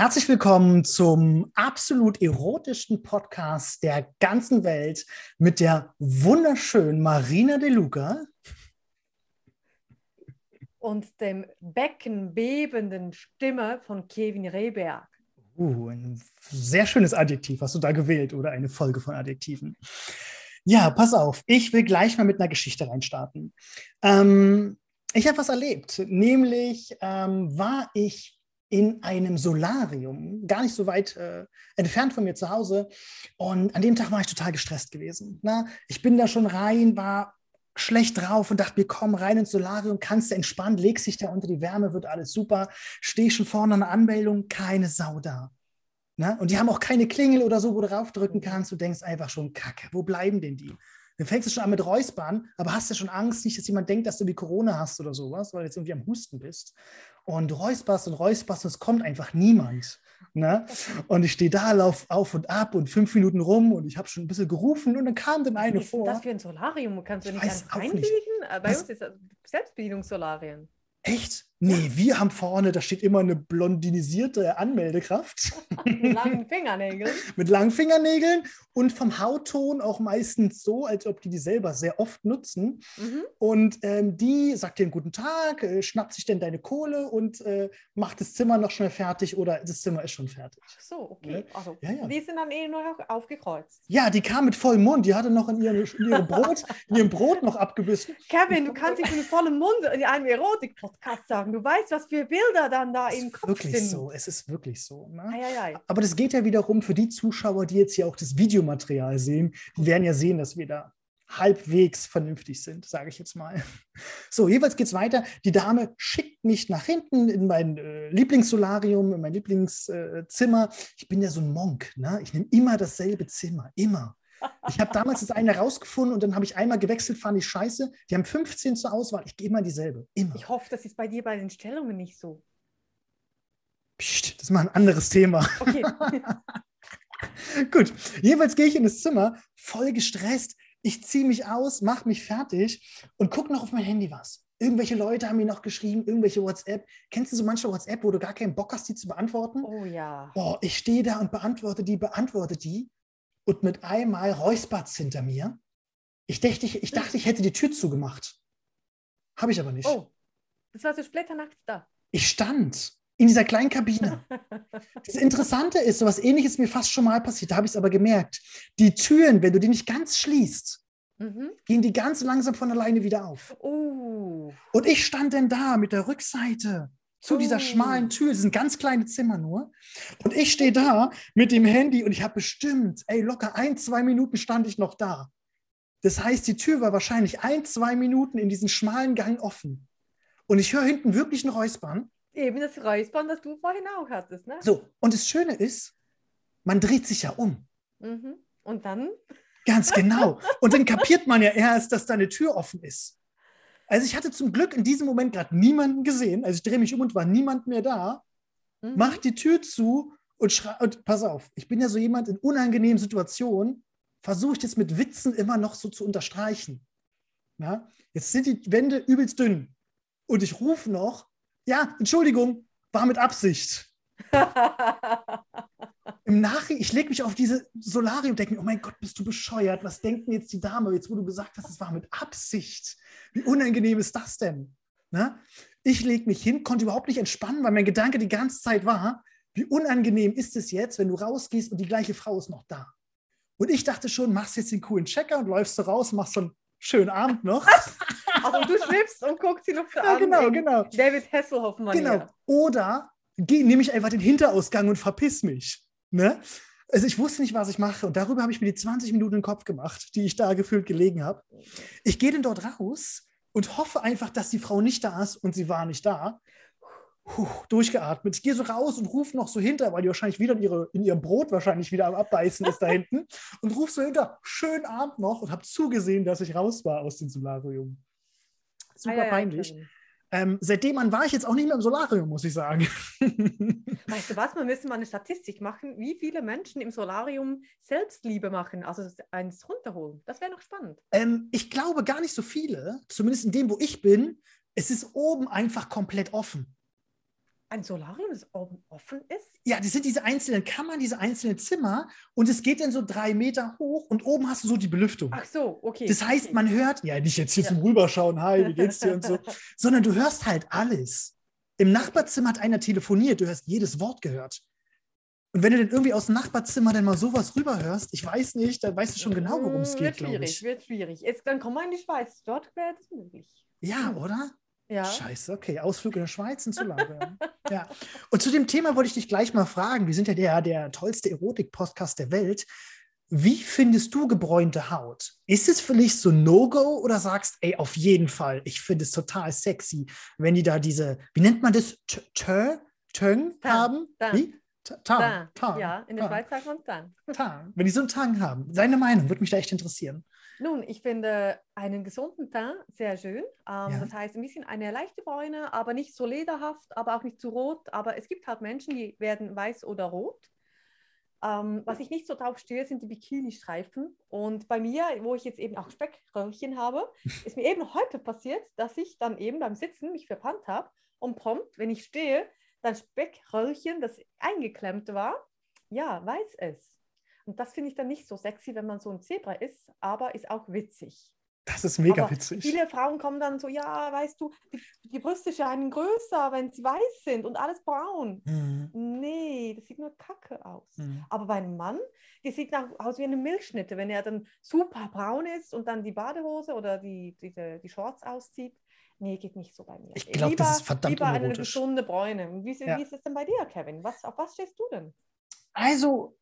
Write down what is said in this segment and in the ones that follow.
Herzlich willkommen zum absolut erotischsten Podcast der ganzen Welt mit der wunderschönen Marina De Luca. Und dem beckenbebenden Stimme von Kevin Rehberg. Uh, ein sehr schönes Adjektiv hast du da gewählt oder eine Folge von Adjektiven. Ja, pass auf, ich will gleich mal mit einer Geschichte reinstarten. Ähm, ich habe was erlebt, nämlich ähm, war ich in einem Solarium, gar nicht so weit äh, entfernt von mir zu Hause. Und an dem Tag war ich total gestresst gewesen. Na? Ne? Ich bin da schon rein, war schlecht drauf und dachte mir, komm rein ins Solarium, kannst du entspannen, legst dich da unter die Wärme, wird alles super. Stehe schon vorne an der Anmeldung, keine Sau da. Na? Ne? Und die haben auch keine Klingel oder so, wo du draufdrücken kannst. Du denkst einfach schon, Kacke, wo bleiben denn die? Dann fängst du schon an mit Räuspern, aber hast ja schon Angst, nicht, dass jemand denkt, dass du wie Corona hast oder sowas, weil du jetzt irgendwie am Husten bist. Und du räusperst und räusperst und es kommt einfach niemand. Ne? Und ich stehe da, lauf auf und ab und fünf Minuten rum und ich habe schon ein bisschen gerufen und dann kam dann eine Was vor. Was ist das für ein Solarium? Kannst du nicht einfach reinliegen? Äh, bei uns ist das Selbstbedienungssolarien. Echt? Nee, wir haben vorne, da steht immer eine blondinisierte Anmeldekraft. Mit langen Fingernägeln. Mit langen Fingernägeln und vom Hautton auch meistens so, als ob die die selber sehr oft nutzen. Mhm. Und ähm, die sagt dir einen guten Tag, äh, schnappt sich denn deine Kohle und äh, macht das Zimmer noch schnell fertig oder das Zimmer ist schon fertig. Ach so, okay. Ja? Also, ja, ja. Die sind dann eh nur noch aufgekreuzt. Ja, die kam mit vollem Mund. Die hatte noch in, ihrem, in ihrem Brot, in ihrem Brot noch abgebissen. Kevin, du kannst dich mit vollem Mund in einem Erotik-Podcast sagen sagen. Du weißt, was für Bilder dann da im Kopf wirklich sind. so, es ist wirklich so. Ne? Ei, ei, ei. Aber das geht ja wiederum für die Zuschauer, die jetzt hier auch das Videomaterial sehen, die werden ja sehen, dass wir da halbwegs vernünftig sind, sage ich jetzt mal. So, jeweils geht es weiter. Die Dame schickt mich nach hinten in mein äh, Lieblingssolarium, in mein Lieblingszimmer. Äh, ich bin ja so ein Monk. Ne? Ich nehme immer dasselbe Zimmer, immer. Ich habe damals das eine rausgefunden und dann habe ich einmal gewechselt, fand ich scheiße. Die haben 15 zur Auswahl. Ich gehe immer dieselbe. Immer. Ich hoffe, das ist bei dir bei den Stellungen nicht so. Psst, das ist mal ein anderes Thema. Okay. Gut, jeweils gehe ich in das Zimmer, voll gestresst. Ich ziehe mich aus, mache mich fertig und gucke noch auf mein Handy was. Irgendwelche Leute haben mir noch geschrieben, irgendwelche WhatsApp. Kennst du so manche WhatsApp, wo du gar keinen Bock hast, die zu beantworten? Oh ja. Boah, ich stehe da und beantworte die, beantworte die und mit einmal räuspert es hinter mir. Ich dachte, ich, ich dachte, ich hätte die Tür zugemacht. Habe ich aber nicht. Oh, das war so splitternackt da. Ich stand in dieser kleinen Kabine. das Interessante ist, so was ähnliches ist mir fast schon mal passiert, da habe ich es aber gemerkt. Die Türen, wenn du die nicht ganz schließt, mhm. gehen die ganz langsam von alleine wieder auf. Oh. Und ich stand denn da mit der Rückseite zu dieser oh. schmalen Tür, das sind ganz kleine Zimmer nur. Und ich stehe da mit dem Handy und ich habe bestimmt, ey, locker ein, zwei Minuten stand ich noch da. Das heißt, die Tür war wahrscheinlich ein, zwei Minuten in diesem schmalen Gang offen. Und ich höre hinten wirklich ein Räuspern. Eben das Räuspern, das du vorhin auch hattest, ne? So, und das Schöne ist, man dreht sich ja um. Mhm. Und dann? Ganz genau. Und dann kapiert man ja erst, dass da eine Tür offen ist. Also ich hatte zum Glück in diesem Moment gerade niemanden gesehen. Also ich drehe mich um und war niemand mehr da. Mhm. Mach die Tür zu und, schrei und pass auf, ich bin ja so jemand in unangenehmen Situationen, versuche ich das mit Witzen immer noch so zu unterstreichen. Ja? Jetzt sind die Wände übelst dünn. Und ich rufe noch, ja, Entschuldigung, war mit Absicht. Im Nachhinein, ich lege mich auf diese Solarium und denke mir, oh mein Gott, bist du bescheuert? Was denkt denn jetzt die Dame, jetzt wo du gesagt hast, es war mit Absicht? Wie unangenehm ist das denn? Ne? Ich lege mich hin, konnte überhaupt nicht entspannen, weil mein Gedanke die ganze Zeit war, wie unangenehm ist es jetzt, wenn du rausgehst und die gleiche Frau ist noch da? Und ich dachte schon, machst jetzt den coolen Checker und läufst du raus, machst so einen schönen Abend noch. Also du schnippst und guckst noch so ja, an. Genau, genau. David Hasselhoff Manier. Genau. Oder nehme ich einfach den Hinterausgang und verpiss mich. Ne? Also ich wusste nicht, was ich mache. Und darüber habe ich mir die 20 Minuten im Kopf gemacht, die ich da gefühlt gelegen habe. Ich gehe dann dort raus und hoffe einfach, dass die Frau nicht da ist und sie war nicht da. Puh, durchgeatmet. Ich gehe so raus und rufe noch so hinter, weil die wahrscheinlich wieder in, ihre, in ihrem Brot wahrscheinlich wieder am Abbeißen ist da hinten. Und rufe so hinter, schönen Abend noch und habe zugesehen, dass ich raus war aus dem Solarium. Super ah, ja, peinlich. Ähm, seitdem an war ich jetzt auch nicht mehr im Solarium, muss ich sagen. Weißt du was, man müsste mal eine Statistik machen, wie viele Menschen im Solarium Selbstliebe machen, also eins runterholen. Das wäre noch spannend. Ähm, ich glaube gar nicht so viele, zumindest in dem, wo ich bin. Es ist oben einfach komplett offen. Ein Solarium, das oben offen ist? Ja, das sind diese einzelnen Kammern, diese einzelnen Zimmer und es geht dann so drei Meter hoch und oben hast du so die Belüftung. Ach so, okay. Das heißt, okay. man hört, ja, nicht jetzt hier Ja. zum Rüberschauen, hi, wie geht's dir und so, sondern du hörst halt alles. Im Nachbarzimmer hat einer telefoniert, du hast jedes Wort gehört. Und wenn du dann irgendwie aus dem Nachbarzimmer dann mal sowas rüberhörst, ich weiß nicht, dann weißt du schon genau, worum es Mm, geht, Wird glaube schwierig, ich. wird schwierig. Jetzt, dann kommen wir in die Schweiz. Dort wäre das möglich. Ja, Hm. oder? Ja. Scheiße, okay. Ausflug in der Schweiz ins Solarium. ja. Und zu dem Thema wollte ich dich gleich mal fragen. Wir sind ja der, der tollste Erotik-Podcast der Welt. Wie findest du gebräunte Haut? Ist es für dich so ein No-Go oder sagst, ey, auf jeden Fall, ich finde es total sexy, wenn die da diese, wie nennt man das, Töng haben? Wie? Tang. Tang, Ja, in der Tang, Schweiz sagt man dann. Tang. Wenn die so einen Tang haben. Seine Meinung würde mich da echt interessieren. Nun, ich finde einen gesunden Teint sehr schön. Ähm, Ja. Das heißt, ein bisschen eine leichte Bräune, aber nicht so lederhaft, aber auch nicht zu rot. Aber es gibt halt Menschen, die werden weiß oder rot. Ähm, was ich nicht so drauf stehe, sind die Bikini-Streifen. Und bei mir, wo ich jetzt eben auch Speckröllchen habe, ist mir eben heute passiert, dass ich dann eben beim Sitzen mich verpannt habe und prompt, wenn ich stehe, dann Speckröllchen, das eingeklemmt war, ja, weiß es. Und das finde ich dann nicht so sexy, wenn man so ein Zebra ist, aber ist auch witzig. Das ist mega aber witzig. Viele Frauen kommen dann so, ja, weißt du, die, die Brüste scheinen größer, wenn sie weiß sind und alles braun. Mhm. Nee, das sieht nur kacke aus. Mhm. Aber bei einem Mann, die sieht nach, aus wie eine Milchschnitte, wenn er dann super braun ist und dann die Badehose oder die, die, die Shorts auszieht. Nee, geht nicht so bei mir. Ich glaub, das ist verdammt Lieber eine gesunde Bräune. Wie, ist- Ja. wie ist es denn bei dir, Kevin? Was, auf was stehst du denn? Also,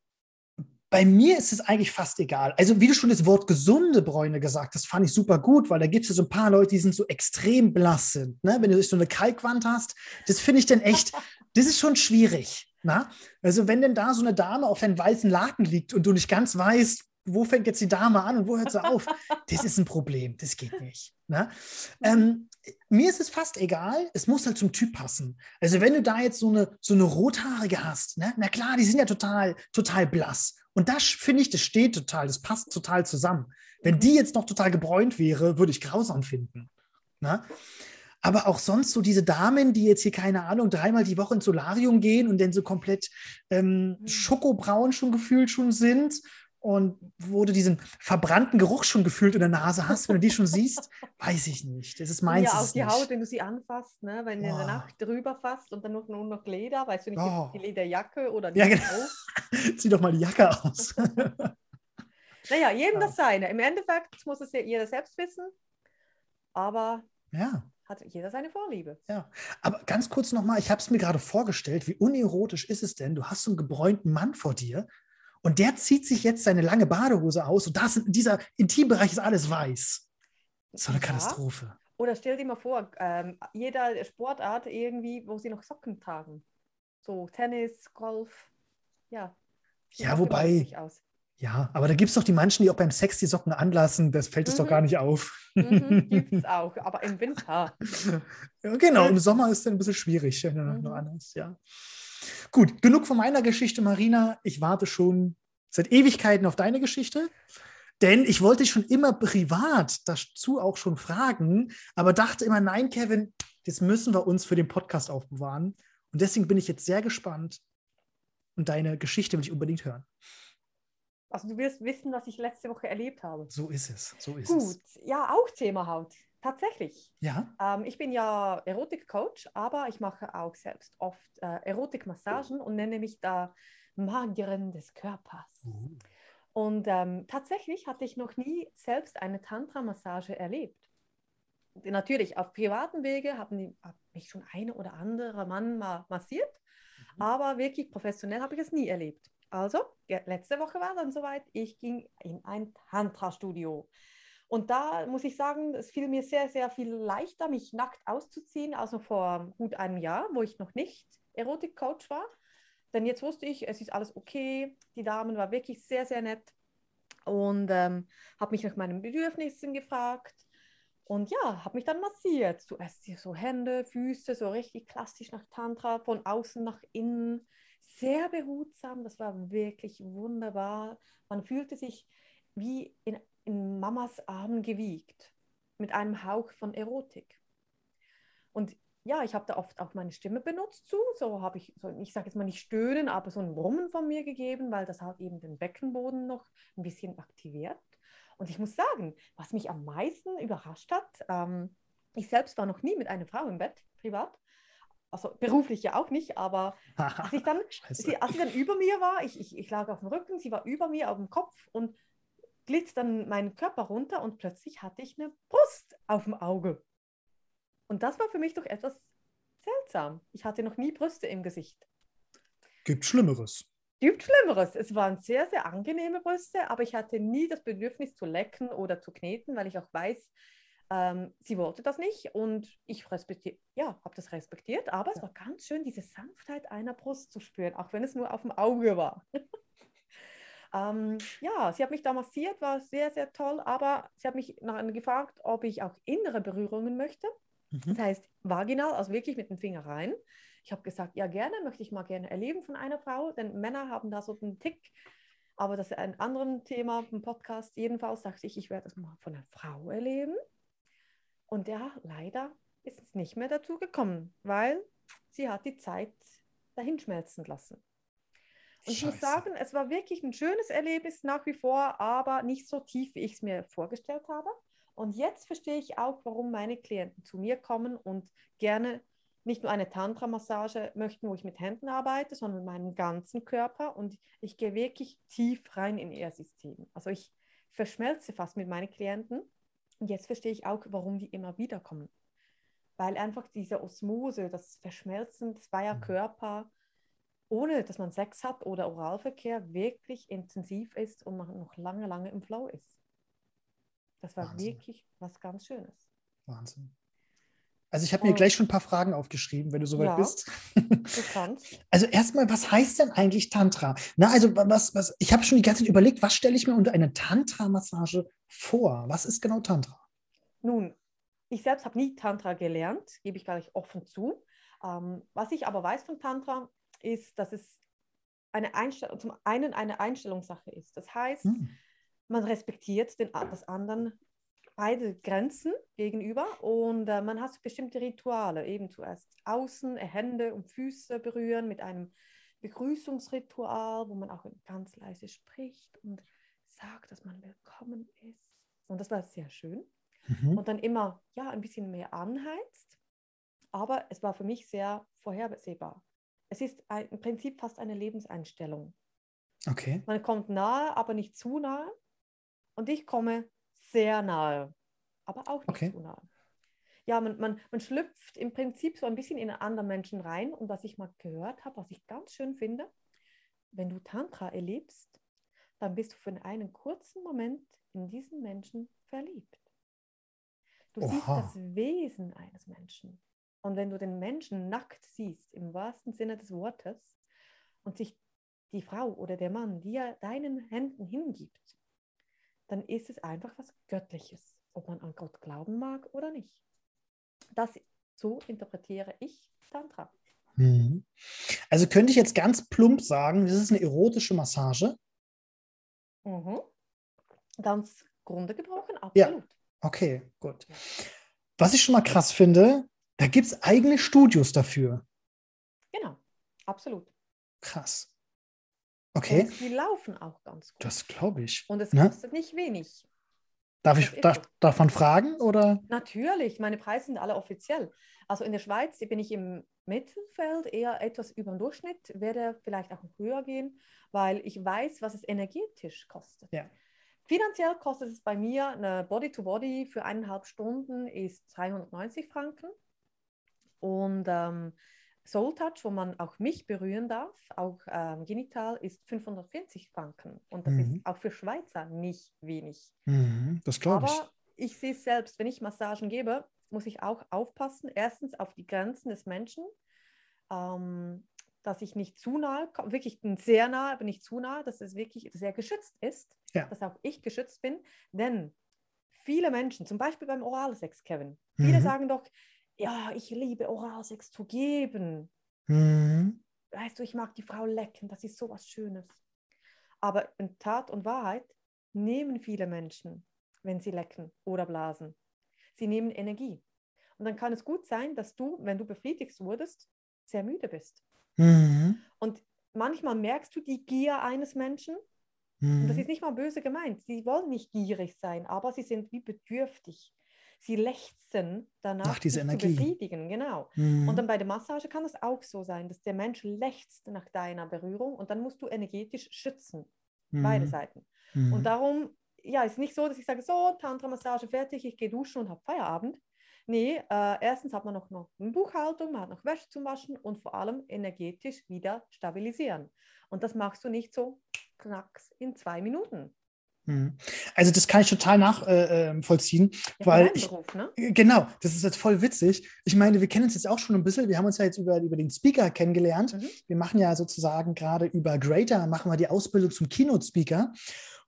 bei mir ist es eigentlich fast egal. Also, wie du schon das Wort gesunde Bräune gesagt hast, fand ich super gut, weil da gibt es ja so ein paar Leute, die sind so extrem blass sind. Ne? Wenn du so eine Kalkwand hast, das finde ich dann echt, das ist schon schwierig. Na? Also, wenn denn da so eine Dame auf deinem weißen Laken liegt und du nicht ganz weißt, wo fängt jetzt die Dame an und wo hört sie auf, das ist ein Problem. Das geht nicht. Ne? Ähm, mir ist es fast egal, es muss halt zum Typ passen. Also wenn du da jetzt so eine, so eine rothaarige hast, ne? na klar, die sind ja total, total blass. Und das finde ich, das steht total, das passt total zusammen. Wenn die jetzt noch total gebräunt wäre, würde ich grausam finden. Ne? Aber auch sonst so diese Damen, die jetzt hier, keine Ahnung, dreimal die Woche ins Solarium gehen und dann so komplett ähm, Mhm. schokobraun schon gefühlt schon sind und wo du diesen verbrannten Geruch schon gefühlt in der Nase hast, wenn du die schon siehst, weiß ich nicht. Das ist meins. ja, auch die nicht. Haut, wenn du sie anfasst, ne? wenn du in der. Nacht drüber fasst und dann noch, nur noch Leder, weißt du nicht, Oh. die Lederjacke oder die Ja, genau. Zieh doch mal die Jacke aus. Naja, jedem Ja. das seine. Im Endeffekt muss es ja jeder selbst wissen, aber ja. hat jeder seine Vorliebe. Aber ganz kurz nochmal, ich habe es mir gerade vorgestellt, wie unerotisch ist es denn? Du hast so einen gebräunten Mann vor dir und der zieht sich jetzt seine lange Badehose aus und das, dieser Intimbereich ist alles weiß. So eine Ja. Katastrophe. Oder stell dir mal vor, ähm, jeder Sportart irgendwie, wo sie noch Socken tragen. So Tennis, Golf, ja. Ja, wobei-. Ja, aber da gibt es doch die manchen, die auch beim Sex die Socken anlassen. Das fällt es doch Mhm. gar nicht auf. Mhm, Gibt es auch, aber im Winter. Ja, genau, im Sommer ist es ein bisschen schwierig, wenn du Mhm. noch anders, ja. Gut, genug von meiner Geschichte, Marina. Ich warte schon seit Ewigkeiten auf deine Geschichte. Denn ich wollte dich schon immer privat dazu auch schon fragen, aber dachte immer, nein, Kevin, das müssen wir uns für den Podcast aufbewahren. Und deswegen bin ich jetzt sehr gespannt und deine Geschichte will ich unbedingt hören. Also du wirst wissen, was ich letzte Woche erlebt habe. So ist es, so ist Gut, es. ja, auch Thema Haut. Tatsächlich. Ja, Ähm, ich bin ja Erotikcoach, aber ich mache auch selbst oft äh, Erotikmassagen und nenne mich da Magierin des Körpers. Uh. Und ähm, tatsächlich hatte ich noch nie selbst eine Tantra-Massage erlebt. Natürlich, auf privaten Wege haben die, hat mich schon eine oder andere Mann mal massiert, Mhm. aber wirklich professionell habe ich es nie erlebt. Also, letzte Woche war dann soweit, ich ging in ein Tantra-Studio. Und da muss ich sagen, es fiel mir sehr, sehr viel leichter, mich nackt auszuziehen, als noch vor gut einem Jahr, wo ich noch nicht Erotik-Coach war. Denn jetzt wusste ich, es ist alles okay. Die Damen war wirklich sehr, sehr nett und ähm, habe mich nach meinen Bedürfnissen gefragt. Und ja, habe mich dann massiert. Zuerst so Hände, Füße, so richtig klassisch nach Tantra, von außen nach innen. Sehr behutsam, das war wirklich wunderbar. Man fühlte sich wie in, in Mamas Armen gewiegt, mit einem Hauch von Erotik. Und ja, ich habe da oft auch meine Stimme benutzt zu. So habe ich, so, ich sage jetzt mal nicht stöhnen, aber so ein Brummen von mir gegeben, weil das hat eben den Beckenboden noch ein bisschen aktiviert. Und ich muss sagen, was mich am meisten überrascht hat, ähm, ich selbst war noch nie mit einer Frau im Bett, privat. Also beruflich ja auch nicht, aber als ich dann, sie, als sie dann über mir war, ich, ich, ich lag auf dem Rücken, sie war über mir auf dem Kopf und glitt dann meinen Körper runter und plötzlich hatte ich eine Brust auf dem Auge. Und das war für mich doch etwas seltsam. Ich hatte noch nie Brüste im Gesicht. Gibt Schlimmeres. Gibt Schlimmeres. Es waren sehr, sehr angenehme Brüste, aber ich hatte nie das Bedürfnis zu lecken oder zu kneten, weil ich auch weiß, ähm, sie wollte das nicht und ich respektiere, ja, habe das respektiert, aber es war ganz schön, diese Sanftheit einer Brust zu spüren, auch wenn es nur auf dem Auge war. ähm, ja, sie hat mich da massiert, war sehr, sehr toll, aber sie hat mich noch gefragt, ob ich auch innere Berührungen möchte. Mhm. Das heißt, vaginal, also wirklich mit dem Finger rein. Ich habe gesagt, ja, gerne, möchte ich mal gerne erleben von einer Frau, denn Männer haben da so einen Tick, aber das ist ein anderes Thema im Podcast. Jedenfalls dachte ich, ich werde das mal von einer Frau erleben. Und ja, leider ist es nicht mehr dazu gekommen, weil sie hat die Zeit dahinschmelzen lassen. Und Scheiße. ich muss sagen, es war wirklich ein schönes Erlebnis nach wie vor, aber nicht so tief, wie ich es mir vorgestellt habe. Und jetzt verstehe ich auch, warum meine Klienten zu mir kommen und gerne nicht nur eine Tantra-Massage möchten, wo ich mit Händen arbeite, sondern meinen ganzen Körper. Und ich gehe wirklich tief rein in ihr System. Also ich verschmelze fast mit meinen Klienten. Und jetzt verstehe ich auch, warum die immer wieder kommen. Weil einfach diese Osmose, das Verschmelzen zweier mhm. Körper, ohne dass man Sex hat oder Oralverkehr, wirklich intensiv ist und man noch lange, lange im Flow ist. Das war Wahnsinn. wirklich was ganz Schönes. Wahnsinn. Also ich habe mir gleich schon ein paar Fragen aufgeschrieben, wenn du soweit ja, bist. Du kannst. Also erstmal, was heißt denn eigentlich Tantra? Na, also was, was, ich habe schon die ganze Zeit überlegt, was stelle ich mir unter eine Tantra-Massage vor? Was ist genau Tantra? Nun, ich selbst habe nie Tantra gelernt, gebe ich gleich offen zu. Ähm, was ich aber weiß von Tantra, ist, dass es eine Einstellung, zum einen eine Einstellungssache ist. Das heißt, hm man respektiert den, das anderen beide Grenzen gegenüber und äh, man hat bestimmte Rituale, eben zuerst außen äh, Hände und Füße berühren mit einem Begrüßungsritual, wo man auch ganz leise spricht und sagt, dass man willkommen ist. Und das war sehr schön. Mhm. Und dann immer ja ein bisschen mehr anheizt, aber es war für mich sehr vorhersehbar. Es ist ein, im Prinzip fast eine Lebenseinstellung. Okay. Man kommt nahe, aber nicht zu nahe. Und ich komme sehr nahe, aber auch nicht okay. zu nahe. Ja, man, man, man schlüpft im Prinzip so ein bisschen in einen anderen Menschen rein. Und was ich mal gehört habe, was ich ganz schön finde, wenn du Tantra erlebst, dann bist du für einen kurzen Moment in diesen Menschen verliebt. Du Oha. siehst das Wesen eines Menschen. Und wenn du den Menschen nackt siehst, im wahrsten Sinne des Wortes, und sich die Frau oder der Mann dir deinen Händen hingibt, dann ist es einfach was Göttliches, ob man an Gott glauben mag oder nicht. Das so interpretiere ich Tantra. Mhm. Also könnte ich jetzt ganz plump sagen, das ist eine erotische Massage. Mhm. Ganz Grunde gebrochen, absolut. Ja. Okay, gut. Was ich schon mal krass finde, da gibt es eigene Studios dafür. Genau, absolut. Krass. Okay. Und die laufen auch ganz gut. Das glaube ich. Und es ne? kostet nicht wenig. Darf ich darf, darf man fragen? Oder? Natürlich, meine Preise sind alle offiziell. Also in der Schweiz bin ich im Mittelfeld eher etwas über dem Durchschnitt, werde vielleicht auch höher gehen, weil ich weiß, was es energetisch kostet. Ja. Finanziell kostet es bei mir eine Body-to-Body -Body für eineinhalb Stunden ist 390 Franken. Und ähm, Soul Touch, wo man auch mich berühren darf, auch ähm, genital, ist 540 Franken. Und das mhm. ist auch für Schweizer nicht wenig. Mhm, das glaube ich. Aber ich sehe es selbst, wenn ich Massagen gebe, muss ich auch aufpassen. Erstens auf die Grenzen des Menschen, ähm, dass ich nicht zu nahe komme, wirklich sehr nahe, aber nicht zu nahe, dass es wirklich sehr geschützt ist, ja. dass auch ich geschützt bin. Denn viele Menschen, zum Beispiel beim Oralsex, Kevin, viele mhm. sagen doch, ja, ich liebe Oralsex zu geben. Mhm. Weißt du, ich mag die Frau lecken, das ist so was Schönes. Aber in Tat und Wahrheit nehmen viele Menschen, wenn sie lecken oder blasen. Sie nehmen Energie. Und dann kann es gut sein, dass du, wenn du befriedigt wurdest, sehr müde bist. Mhm. Und manchmal merkst du die Gier eines Menschen. Mhm. Und das ist nicht mal böse gemeint. Sie wollen nicht gierig sein, aber sie sind wie bedürftig. Sie lechzen danach, Nach dieser dich Energie. zu befriedigen. Genau. Mhm. Und dann bei der Massage kann es auch so sein, dass der Mensch lechzt nach deiner Berührung und dann musst du energetisch schützen. Beide Mhm. Seiten. Mhm. Und darum, ja, ist nicht so, dass ich sage, so, Tantra-Massage fertig, ich gehe duschen und habe Feierabend. Nee, äh, erstens hat man noch, noch eine Buchhaltung, man hat noch Wäsche zum Waschen und vor allem energetisch wieder stabilisieren. Und das machst du nicht so knacks in zwei Minuten. Mhm. Also das kann ich total nachvollziehen, Ja, weil für deinen ich, Beruf, ne? Genau, das ist jetzt voll witzig. Ich meine, wir kennen uns jetzt auch schon ein bisschen. Wir haben uns ja jetzt über, über den Speaker kennengelernt. Mhm. Wir machen ja sozusagen gerade über Greater, machen wir die Ausbildung zum Keynote-Speaker.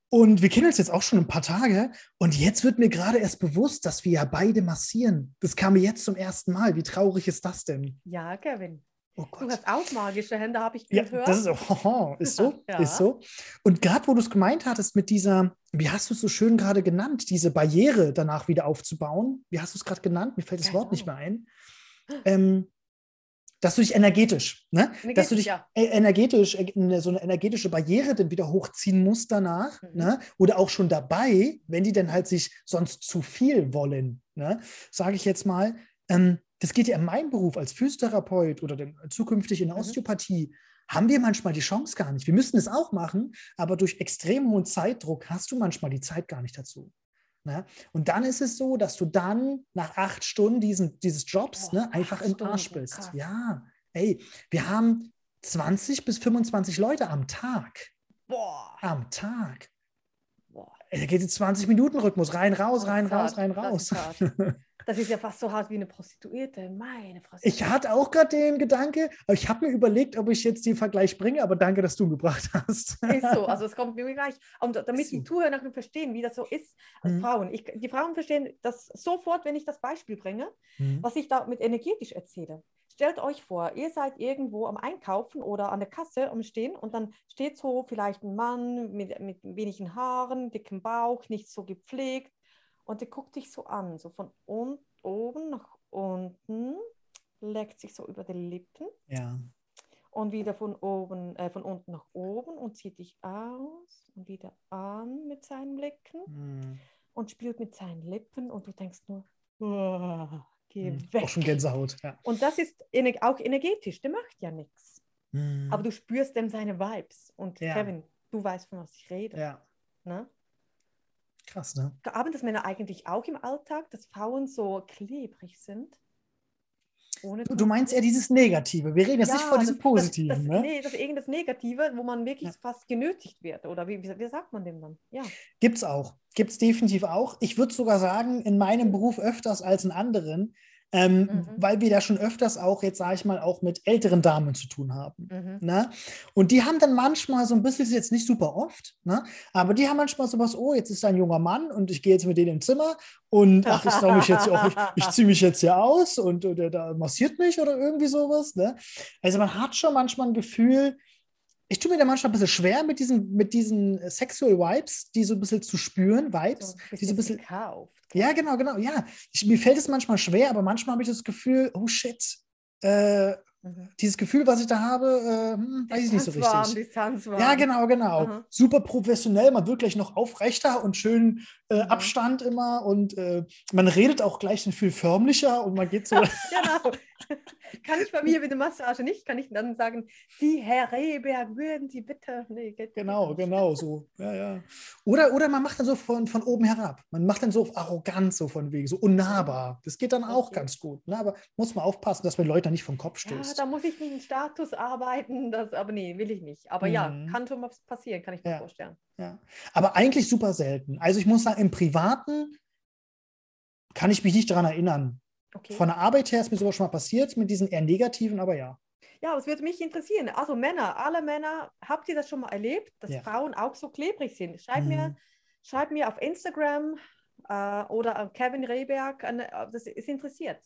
Und wir kennen uns jetzt auch schon ein paar Tage. Und jetzt wird mir gerade erst bewusst, dass wir ja beide massieren. Das kam mir jetzt zum ersten Mal. Wie traurig ist das denn? Ja, Kevin. Oh Du hast auch magische Hände, habe ich Ja, gehört. das ist, oh, ist so, Ja. ist so. Und gerade wo du es gemeint hattest mit dieser, wie hast du es so schön gerade genannt, diese Barriere danach wieder aufzubauen. Wie hast du es gerade genannt? Mir fällt das Keine Wort nicht mehr ein. Ähm, dass du dich energetisch, ne? dass du Energetisch, dich ja. e- energetisch, äh, eine- so eine energetische Barriere dann wieder hochziehen musst danach, Mhm. ne? oder auch schon dabei, wenn die dann halt sich sonst zu viel wollen, ne? sage ich jetzt mal. Ähm, das geht ja in meinem Beruf als Physiotherapeut oder dann zukünftig in der Mhm. Osteopathie, haben wir manchmal die Chance gar nicht. Wir müssten es auch machen, aber durch extrem hohen Zeitdruck hast du manchmal die Zeit gar nicht dazu. Ne? Und dann ist es so, dass du dann nach acht Stunden diesen, dieses Jobs Boah, ne, einfach im Arsch bist. krass. Ja, ey, wir haben 20 bis 25 Leute am Tag. Boah, Am Tag. Da geht es 20 Minuten Rhythmus, rein, raus, rein, raus, rein, Das raus. ist. Das ist ja fast so hart wie eine Prostituierte. Meine Fresse. Ich hatte auch gerade den Gedanke, aber ich habe mir überlegt, ob ich jetzt den Vergleich bringe, aber danke, dass du ihn gebracht hast. Ist so, also es kommt mir gleich. Und damit so. die Zuhörer verstehen, wie das so ist als Mhm. Frauen. Ich, die Frauen verstehen das sofort, wenn ich das Beispiel bringe, Mhm. was ich da mit energetisch erzähle. Stellt euch vor, ihr seid irgendwo am Einkaufen oder an der Kasse am Stehen und dann steht so vielleicht ein Mann mit, mit wenigen Haaren, dickem Bauch, nicht so gepflegt und der guckt dich so an, so von oben nach unten, leckt sich so über die Lippen Ja. und wieder von oben, äh, von unten nach oben und zieht dich aus und wieder an mit seinen Blicken Mhm. und spielt mit seinen Lippen und du denkst nur, "Oh, geh Mhm. weg. Auch schon Gänsehaut. Ja. Und das ist auch energetisch, der macht ja nichts. Mhm. Aber du spürst dem seine Vibes. Und Ja. Kevin, du weißt, von was ich rede. ja, Ne? krass, ne? Haben das Männer eigentlich auch im Alltag, dass Frauen so klebrig sind? Ohne Du, meinst eher dieses Negative. Wir reden jetzt nicht von diesem das, Positiven, das, das, ne? Nee, das ist irgendwas Negative, wo man wirklich Ja. fast genötigt wird. Oder wie, wie, wie sagt man dem dann? Ja. Gibt es auch. Gibt es definitiv auch. Ich würde sogar sagen, in meinem Beruf öfters als in anderen, ähm, Mhm. weil wir da schon öfters auch, jetzt sage ich mal, auch mit älteren Damen zu tun haben. Mhm. Ne? Und die haben dann manchmal so ein bisschen, ist jetzt nicht super oft, ne? aber die haben manchmal sowas, oh, jetzt ist da ein junger Mann und ich gehe jetzt mit denen im Zimmer und ach, ich, trau mich jetzt auch, ich, ich ziehe mich jetzt hier aus und, und der da massiert mich oder irgendwie sowas. Ne? Also man hat schon manchmal ein Gefühl, ich tue mir da manchmal ein bisschen schwer mit diesen, mit diesen Sexual Vibes, die so ein bisschen zu spüren, Vibes, So die so ein bisschen, gekauft. ja, genau, genau, ja. Ich, mir fällt es manchmal schwer, aber manchmal habe ich das Gefühl, oh shit, äh, Mhm. dieses Gefühl, was ich da habe, äh, hm, weiß ich nicht so richtig. Distanzwarm. Ja, genau, genau. Aha. Super professionell, man wird gleich noch aufrechter und schön äh, Mhm. Abstand immer und äh, man redet auch gleich viel förmlicher und man geht so. Genau. Kann ich bei mir mit der Massage nicht? Kann ich dann sagen, die Herr Rehberg, würden Sie bitte. Nee, genau, nicht. genau, so. Ja, ja. Oder, oder man macht dann so von, von oben herab. Man macht dann so arrogant, so von wegen, so unnahbar. Das geht dann auch Okay. ganz gut. Ne? Aber muss man aufpassen, dass man Leute nicht vom Kopf Ja, stößt. da muss ich mit dem Status arbeiten, das, aber nee, will ich nicht. Aber ja, Mhm. kann schon was passieren, kann ich mir Ja. vorstellen. Ja. Aber eigentlich super selten. Also ich muss sagen, im Privaten kann ich mich nicht daran erinnern. Okay. Von der Arbeit her ist mir sowas schon mal passiert mit diesen eher negativen, aber ja. Ja, es würde mich interessieren. Also Männer, alle Männer, habt ihr das schon mal erlebt, dass Ja. Frauen auch so klebrig sind? Schreibt, mir, Mhm. schreibt mir auf Instagram äh, oder Kevin Rehberg, äh, das ist interessiert.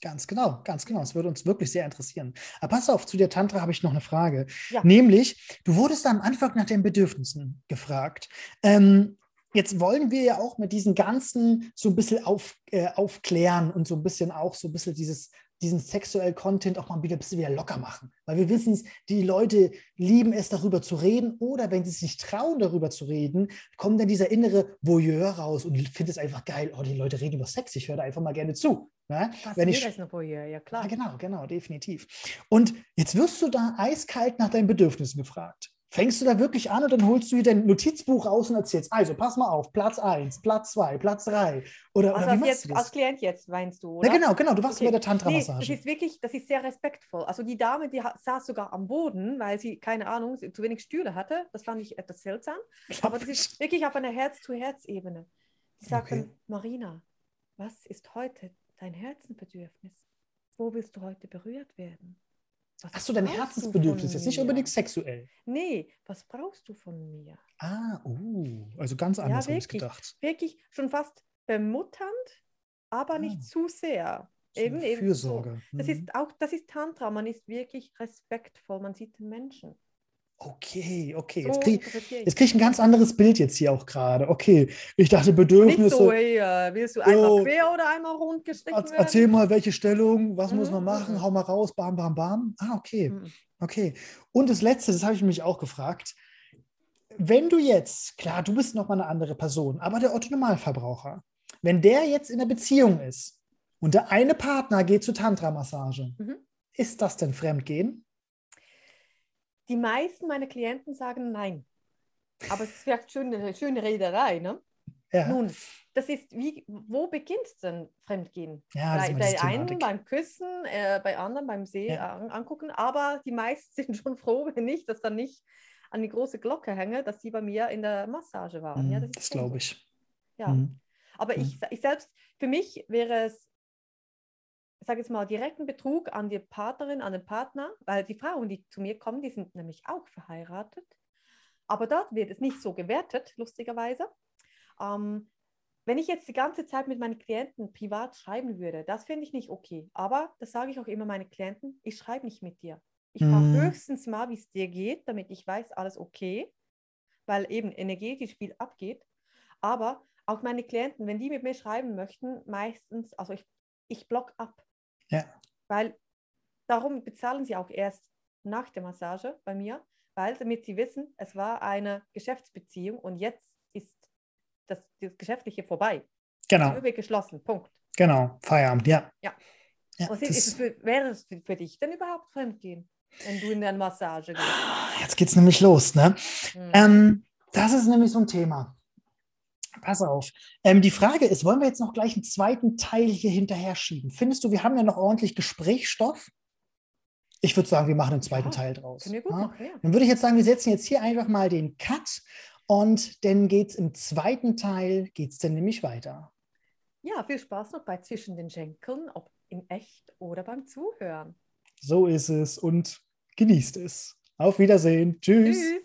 Ganz genau, ganz genau. Es würde uns wirklich sehr interessieren. Aber pass auf, zu der Tantra habe ich noch eine Frage. Ja. Nämlich, du wurdest am Anfang nach den Bedürfnissen gefragt. Ähm, jetzt wollen wir ja auch mit diesen ganzen so ein bisschen auf, äh, aufklären und so ein bisschen auch so ein bisschen dieses diesen sexuellen Content auch mal wieder ein bisschen wieder locker machen. Weil wir wissen es, die Leute lieben es, darüber zu reden oder wenn sie sich nicht trauen, darüber zu reden, kommt dann dieser innere Voyeur raus und findet es einfach geil, oh, die Leute reden über Sex, ich höre da einfach mal gerne zu. Ne? Was wenn ich, ist Voyeur, ja klar. ja, genau, genau, definitiv. Und jetzt wirst du da eiskalt nach deinen Bedürfnissen gefragt. Fängst du da wirklich an und dann holst du dir dein Notizbuch raus und erzählst, also pass mal auf, Platz 1, Platz 2, Platz 3. Oder, Also oder wie als, jetzt, du als das? Klient jetzt meinst du, oder? Ja, genau, genau, du warst Okay. bei der Nee, das Tantra-Massage. ist wirklich, das ist sehr respektvoll. Also die Dame, die saß sogar am Boden, weil sie, keine Ahnung, zu wenig Stühle hatte. Das fand ich etwas seltsam. Aber das ist wirklich auf einer Herz-zu-Herz-Ebene. Die sagt Okay. dann, Marina, was ist heute dein Herzenbedürfnis? Wo willst du heute berührt werden? Was Hast du dein Herzensbedürfnis? Jetzt nicht unbedingt sexuell. Nee, was brauchst du von mir? Ah, uh, also ganz anders habe ich gedacht. Wirklich schon fast bemutternd, aber Ah. nicht zu sehr. So Eben, eben so. Fürsorge. Das Mhm. ist auch, das ist Tantra, man ist wirklich respektvoll, man sieht den Menschen. Okay, okay. So Jetzt kriege krieg ich ein ganz anderes Bild jetzt hier auch gerade. Okay, ich dachte Bedürfnisse. Nicht so, hey, willst du einmal Jo. quer oder einmal rund gestrichen Er- werden? Erzähl mal, welche Stellung, was muss Mhm, man machen, mhm. hau mal raus, bam, bam, bam. Ah, okay, Mhm. okay. Und das Letzte, das habe ich mich auch gefragt. Wenn du jetzt, klar, du bist nochmal eine andere Person, aber der Otto-Normalverbraucher, wenn der jetzt in einer Beziehung ist und der eine Partner geht zur Tantra-Massage, Mhm. ist das denn Fremdgehen? Die meisten meiner Klienten sagen nein. Aber es ist vielleicht schöne, schöne Rederei, ne? Ja, Nun, das ist wie, wo beginnt denn Fremdgehen? ja das bei bei einen beim Küssen, äh, bei anderen beim See Ja. an, angucken, aber die meisten sind schon froh, wenn ich das dann nicht an die große Glocke hänge, dass sie bei mir in der Massage waren. ja, Mhm, ist das schon glaube ich. Ja. Mhm. Aber Mhm. ich, ich selbst, für mich wäre es, sage jetzt mal, direkten Betrug an die Partnerin, an den Partner, weil die Frauen, die zu mir kommen, die sind nämlich auch verheiratet. Aber dort wird es nicht so gewertet, lustigerweise. Ähm, wenn ich jetzt die ganze Zeit mit meinen Klienten privat schreiben würde, das finde ich nicht okay. Aber das sage ich auch immer meinen Klienten, ich schreibe nicht mit dir. Ich frage Mhm. höchstens mal, wie es dir geht, damit ich weiß, alles okay, weil eben energetisch viel abgeht. Aber auch meine Klienten, wenn die mit mir schreiben möchten, meistens, also ich, ich block ab. Ja. Weil darum bezahlen sie auch erst nach der Massage bei mir, weil damit sie wissen, es war eine Geschäftsbeziehung und jetzt ist das, das Geschäftliche vorbei. Genau, Die Tür geschlossen. Punkt. genau. Feierabend, ja. Ja. ja Was ist, es für, wäre es für, für dich denn überhaupt Fremdgehen, wenn du in eine Massage gehst? Jetzt geht's nämlich los, ne? Hm. Ähm, das ist nämlich so ein Thema. Pass auf. Ähm, die Frage ist, wollen wir jetzt noch gleich einen zweiten Teil hier hinterher schieben? Findest du, wir haben ja noch ordentlich Gesprächsstoff? Ich würde sagen, wir machen einen zweiten Ja, Teil draus. Ja? machen, ja. Dann würde ich jetzt sagen, wir setzen jetzt hier einfach mal den Cut und dann geht es im zweiten Teil, geht es dann nämlich weiter. Ja, viel Spaß noch bei Zwischen den Schenkeln, ob in echt oder beim Zuhören. So ist es und genießt es. Auf Wiedersehen. Tschüss. Tschüss.